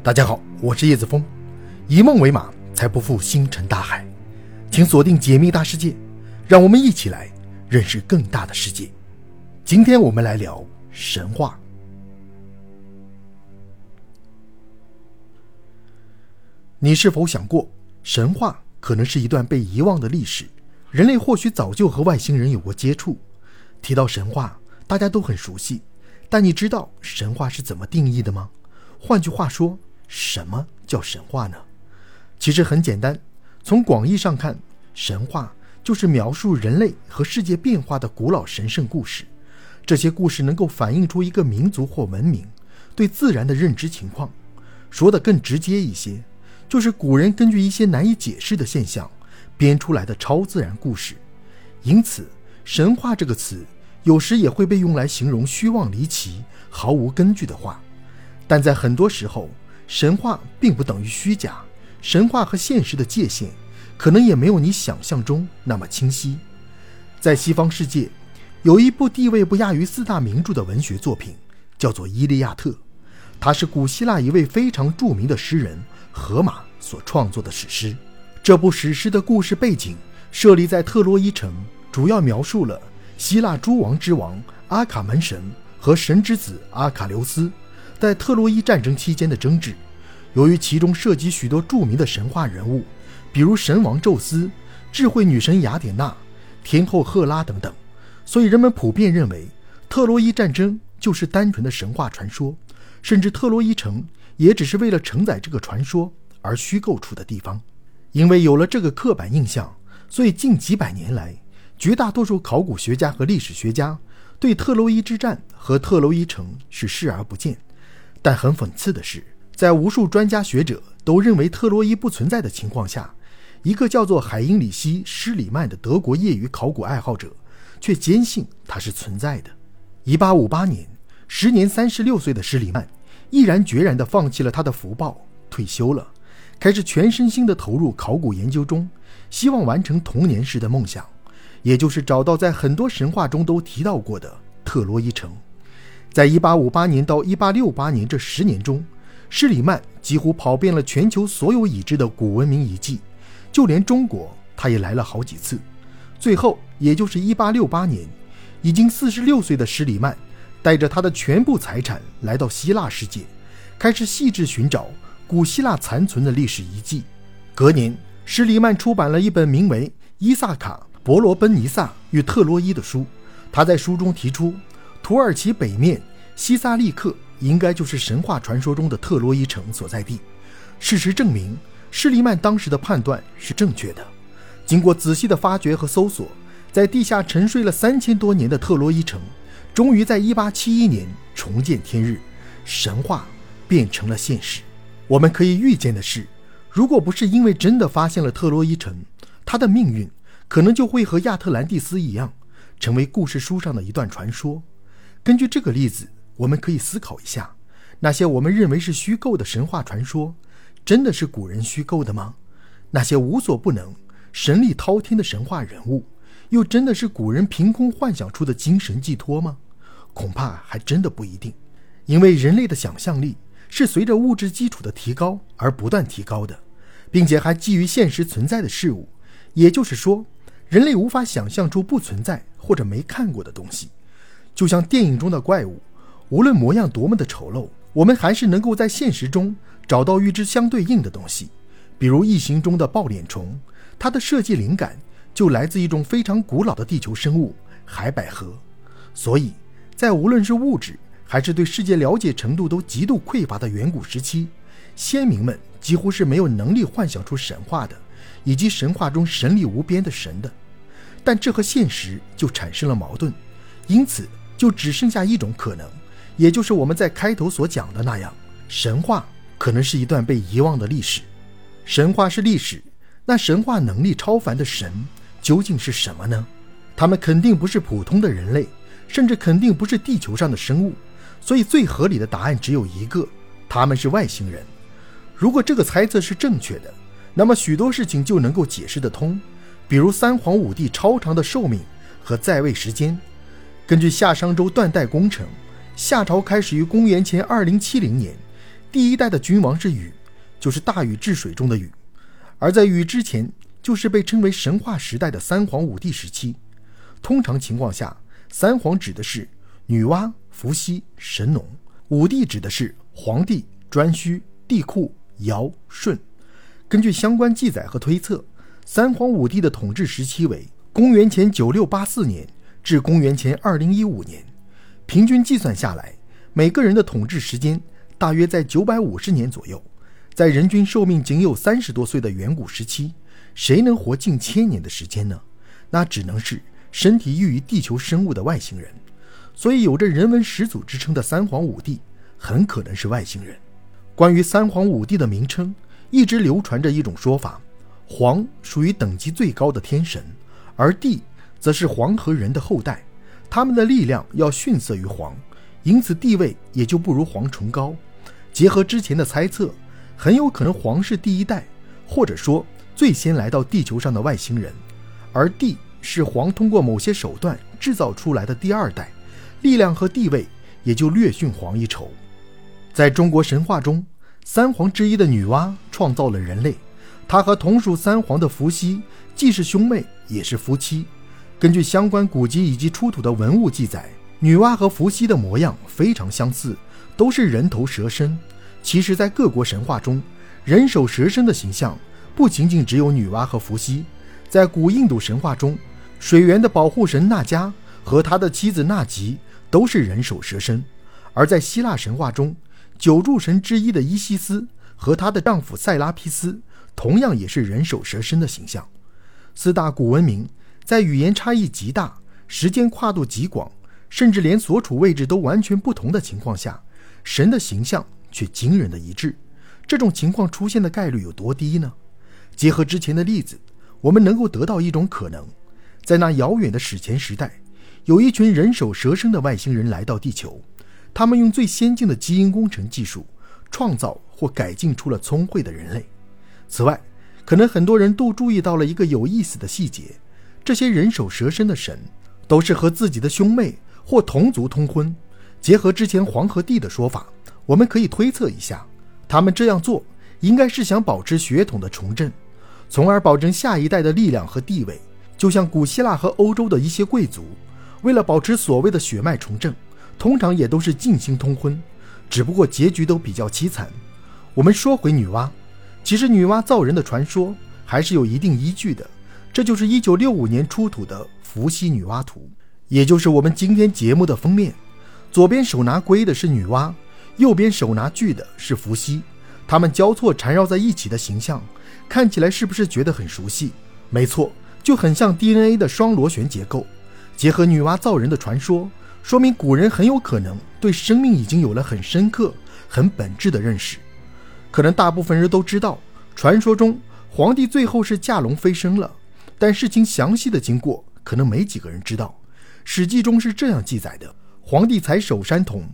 大家好，我是叶子峰，以梦为马，才不负星辰大海。请锁定解密大世界，让我们一起来认识更大的世界。今天我们来聊神话。你是否想过，神话可能是一段被遗忘的历史？人类或许早就和外星人有过接触。提到神话，大家都很熟悉，但你知道神话是怎么定义的吗？换句话说。什么叫神话呢？其实很简单，从广义上看，神话就是描述人类和世界变化的古老神圣故事。这些故事能够反映出一个民族或文明对自然的认知情况。说的更直接一些，就是古人根据一些难以解释的现象编出来的超自然故事。因此，神话这个词有时也会被用来形容虚妄离奇、毫无根据的话。但在很多时候，神话并不等于虚假，神话和现实的界限可能也没有你想象中那么清晰。在西方世界，有一部地位不亚于四大名著的文学作品，叫做《伊利亚特》，它是古希腊一位非常著名的诗人荷马所创作的史诗。这部史诗的故事背景设立在特洛伊城，主要描述了希腊诸王之王阿卡门神和神之子阿卡琉斯。在特洛伊战争期间的争执，由于其中涉及许多著名的神话人物，比如神王宙斯、智慧女神雅典娜、天后赫拉等等，所以人们普遍认为特洛伊战争就是单纯的神话传说，甚至特洛伊城也只是为了承载这个传说而虚构出的地方。因为有了这个刻板印象，所以近几百年来，绝大多数考古学家和历史学家对特洛伊之战和特洛伊城是视而不见。但很讽刺的是，在无数专家学者都认为特洛伊不存在的情况下，一个叫做海因里希·施里曼的德国业余考古爱好者却坚信它是存在的。1858年，时年36岁的施里曼毅然决然地放弃了他的福报，退休了，开始全身心地投入考古研究中，希望完成童年时的梦想，也就是找到在很多神话中都提到过的特洛伊城。在1858年到1868年这十年中，施里曼几乎跑遍了全球所有已知的古文明遗迹，就连中国他也来了好几次。最后，也就是1868年，已经46岁的施里曼带着他的全部财产来到希腊世界，开始细致寻找古希腊残存的历史遗迹。隔年，施里曼出版了一本名为《伊萨卡·伯罗奔尼撒与特洛伊》的书。他在书中提出。土耳其北面西萨利克应该就是神话传说中的特洛伊城所在地。事实证明，施利曼当时的判断是正确的。经过仔细的发掘和搜索，在地下沉睡了三千多年的特洛伊城，终于在1871年重见天日，神话变成了现实。我们可以预见的是，如果不是因为真的发现了特洛伊城，它的命运可能就会和亚特兰蒂斯一样，成为故事书上的一段传说。根据这个例子，我们可以思考一下：那些我们认为是虚构的神话传说，真的是古人虚构的吗？那些无所不能、神力滔天的神话人物，又真的是古人凭空幻想出的精神寄托吗？恐怕还真的不一定。因为人类的想象力是随着物质基础的提高而不断提高的，并且还基于现实存在的事物。也就是说，人类无法想象出不存在或者没看过的东西。就像电影中的怪物，无论模样多么的丑陋，我们还是能够在现实中找到与之相对应的东西。比如《异形》中的抱脸虫，它的设计灵感就来自一种非常古老的地球生物——海百合。所以，在无论是物质还是对世界了解程度都极度匮乏的远古时期，先民们几乎是没有能力幻想出神话的，以及神话中神力无边的神的。但这和现实就产生了矛盾，因此。就只剩下一种可能，也就是我们在开头所讲的那样，神话可能是一段被遗忘的历史。神话是历史，那神话能力超凡的神究竟是什么呢？他们肯定不是普通的人类，甚至肯定不是地球上的生物。所以最合理的答案只有一个：他们是外星人。如果这个猜测是正确的，那么许多事情就能够解释得通，比如三皇五帝超长的寿命和在位时间。根据夏商周断代工程，夏朝开始于公元前二零七零年，第一代的君王是禹，就是大禹治水中的禹，而在禹之前，就是被称为神话时代的三皇五帝时期。通常情况下，三皇指的是女娲、伏羲、神农；五帝指的是黄帝、颛顼、帝喾、尧、舜。根据相关记载和推测，三皇五帝的统治时期为公元前九六八四年至公元前二零一五年，平均计算下来，每个人的统治时间大约在九百五十年左右。在人均寿命仅有三十多岁的远古时期，谁能活近千年的时间呢？那只能是。身体异于地球生物的外星人，所以有着人文始祖之称的三皇五帝很可能是外星人。关于三皇五帝的名称，一直流传着一种说法：皇属于等级最高的天神，而帝则是黄和人的后代，他们的力量要逊色于黄，因此地位也就不如黄崇高。结合之前的猜测，很有可能黄是第一代，或者说最先来到地球上的外星人，而帝。是黄通过某些手段制造出来的第二代，力量和地位也就略逊黄一筹。在中国神话中，三皇之一的女娲创造了人类，她和同属三皇的伏羲既是兄妹，也是夫妻。根据相关古籍以及出土的文物记载，女娲和伏羲的模样非常相似，都是人头蛇身。其实，在各国神话中，人首蛇身的形象不仅仅只有女娲和伏羲，在古印度神话中。水源的保护神纳迦和他的妻子纳吉都是人首蛇身，而在希腊神话中，九柱神之一的伊西斯和她的丈夫塞拉皮斯同样也是人首蛇身的形象。四大古文明在语言差异极大、时间跨度极广，甚至连所处位置都完全不同的情况下，神的形象却惊人的一致。这种情况出现的概率有多低呢？结合之前的例子，我们能够得到一种可能。在那遥远的史前时代，有一群人首蛇身的外星人来到地球，他们用最先进的基因工程技术，创造或改进出了聪慧的人类。此外，可能很多人都注意到了一个有意思的细节：这些人首蛇身的神，都是和自己的兄妹或同族通婚。结合之前黄河帝的说法，我们可以推测一下，他们这样做应该是想保持血统的重振，从而保证下一代的力量和地位。就像古希腊和欧洲的一些贵族，为了保持所谓的血脉重振，通常也都是进行通婚，只不过结局都比较凄惨。我们说回女娲，其实女娲造人的传说还是有一定依据的，这就是1965年出土的伏羲女娲图，也就是我们今天节目的封面。左边手拿龟的是女娲，右边手拿锯的是伏羲，他们交错缠绕在一起的形象，看起来是不是觉得很熟悉？没错。就很像 DNA 的双螺旋结构，结合女娲造人的传说，说明古人很有可能对生命已经有了很深刻、很本质的认识。可能大部分人都知道，传说中皇帝最后是驾龙飞升了，但事情详细的经过可能没几个人知道。史记中是这样记载的：皇帝采首山铜，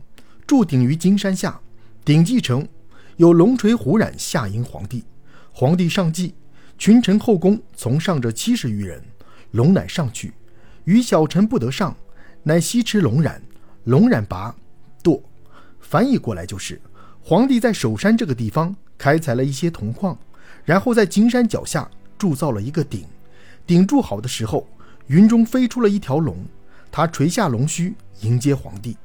铸鼎于金山下，鼎既成，有龙垂虎蚺下迎皇帝，皇帝上祭。群臣后宫从上者七十余人，龙乃上去，与小臣不得上，乃西持龙蚺，龙蚺拔堕。翻译过来就是：皇帝在首山这个地方开采了一些铜矿，然后在金山脚下铸造了一个鼎。顶住好的时候，云中飞出了一条龙，他垂下龙须迎接皇帝。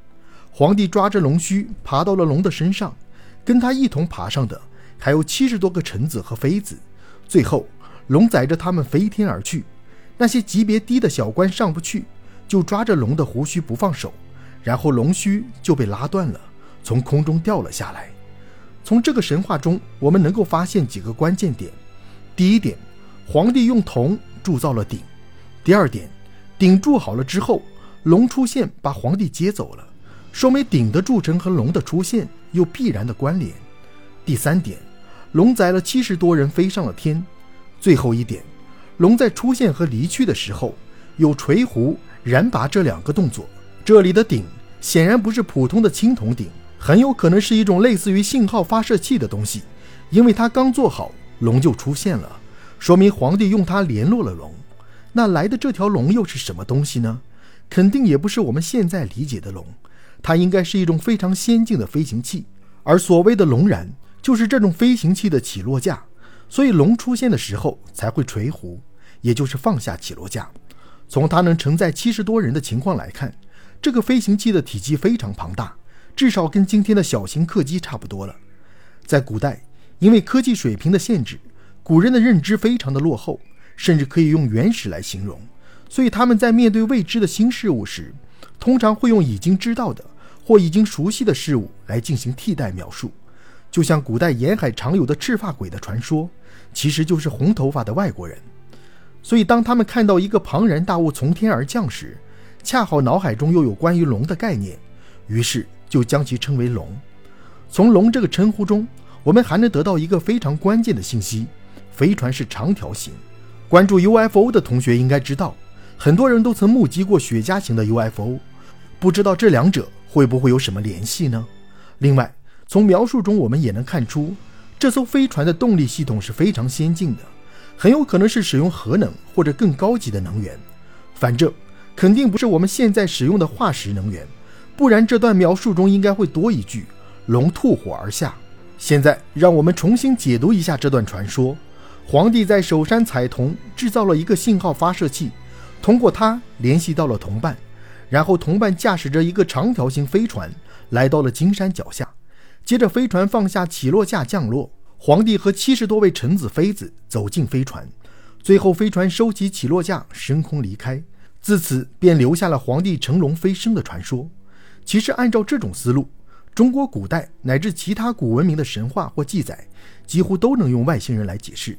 皇帝抓着龙须爬到了龙的身上，跟他一同爬上的还有七十多个臣子和妃子。最后，龙载着他们飞天而去。那些级别低的小官上不去，就抓着龙的胡须不放手，然后龙须就被拉断了，从空中掉了下来。从这个神话中，我们能够发现几个关键点：第一点，皇帝用铜铸造了鼎；第二点，鼎铸好了之后，龙出现把皇帝接走了，说明鼎的铸成和龙的出现有必然的关联；第三点。龙载了七十多人飞上了天。最后一点，龙在出现和离去的时候有垂壶、燃拔这两个动作。这里的鼎显然不是普通的青铜鼎，很有可能是一种类似于信号发射器的东西，因为它刚做好，龙就出现了，说明皇帝用它联络了龙。那来的这条龙又是什么东西呢？肯定也不是我们现在理解的龙，它应该是一种非常先进的飞行器。而所谓的龙然，就是这种飞行器的起落架，所以龙出现的时候才会垂弧，也就是放下起落架。从它能承载七十多人的情况来看，这个飞行器的体积非常庞大，至少跟今天的小型客机差不多了。在古代，因为科技水平的限制，古人的认知非常的落后，甚至可以用原始来形容。所以他们在面对未知的新事物时，通常会用已经知道的或已经熟悉的事物来进行替代描述。就像古代沿海常有的赤发鬼的传说，其实就是红头发的外国人。所以当他们看到一个庞然大物从天而降时，恰好脑海中又有关于龙的概念，于是就将其称为龙。从龙这个称呼中，我们还能得到一个非常关键的信息：飞船是长条形。关注 UFO 的同学应该知道，很多人都曾目击过雪茄型的 UFO，不知道这两者会不会有什么联系呢？另外，从描述中我们也能看出，这艘飞船的动力系统是非常先进的，很有可能是使用核能或者更高级的能源。反正肯定不是我们现在使用的化石能源，不然这段描述中应该会多一句“龙吐火而下”。现在让我们重新解读一下这段传说：皇帝在首山采铜，制造了一个信号发射器，通过它联系到了同伴，然后同伴驾驶着一个长条形飞船来到了金山脚下，接着飞船放下起落架降落，皇帝和七十多位臣子妃子走进飞船，最后飞船收起起落架升空离开，自此便留下了皇帝乘龙飞升的传说。其实按照这种思路。中国古代乃至其他古文明的神话或记载，几乎都能用外星人来解释。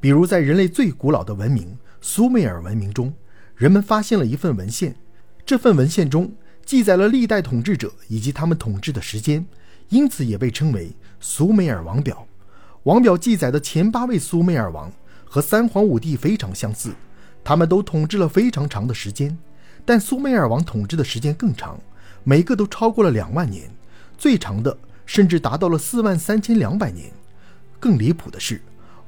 比如，在人类最古老的文明苏美尔文明中，人们发现了一份文献，这份文献中记载了历代统治者以及他们统治的时间，因此也被称为苏美尔王表。王表记载的前八位苏美尔王和三皇五帝非常相似，他们都统治了非常长的时间，但苏美尔王统治的时间更长，每个都超过了两万年。最长的甚至达到了四万三千两百年。更离谱的是，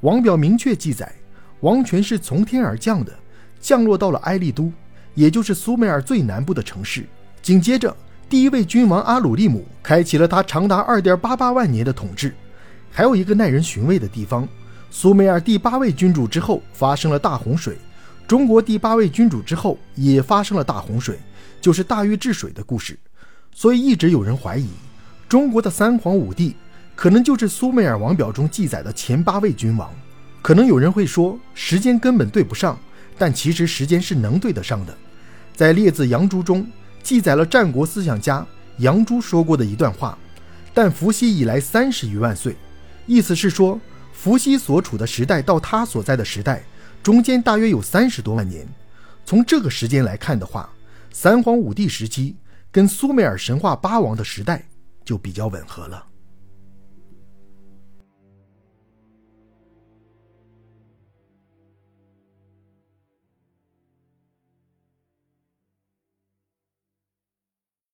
王表明确记载，王权是从天而降的，降落到了埃利都，也就是苏美尔最南部的城市。紧接着，第一位君王阿鲁利姆开启了他长达二点八八万年的统治。还有一个耐人寻味的地方：苏美尔第八位君主之后发生了大洪水，中国第八位君主之后也发生了大洪水，就是大禹治水的故事。所以一直有人怀疑。中国的三皇五帝可能就是苏美尔王表中记载的前八位君王。可能有人会说时间根本对不上，但其实时间是能对得上的。在《列子·杨朱》中记载了战国思想家杨朱说过的一段话：“但伏羲以来三十余万岁。”意思是说，伏羲所处的时代到他所在的时代中间大约有三十多万年。从这个时间来看的话，三皇五帝时期跟苏美尔神话八王的时代。就比较吻合了。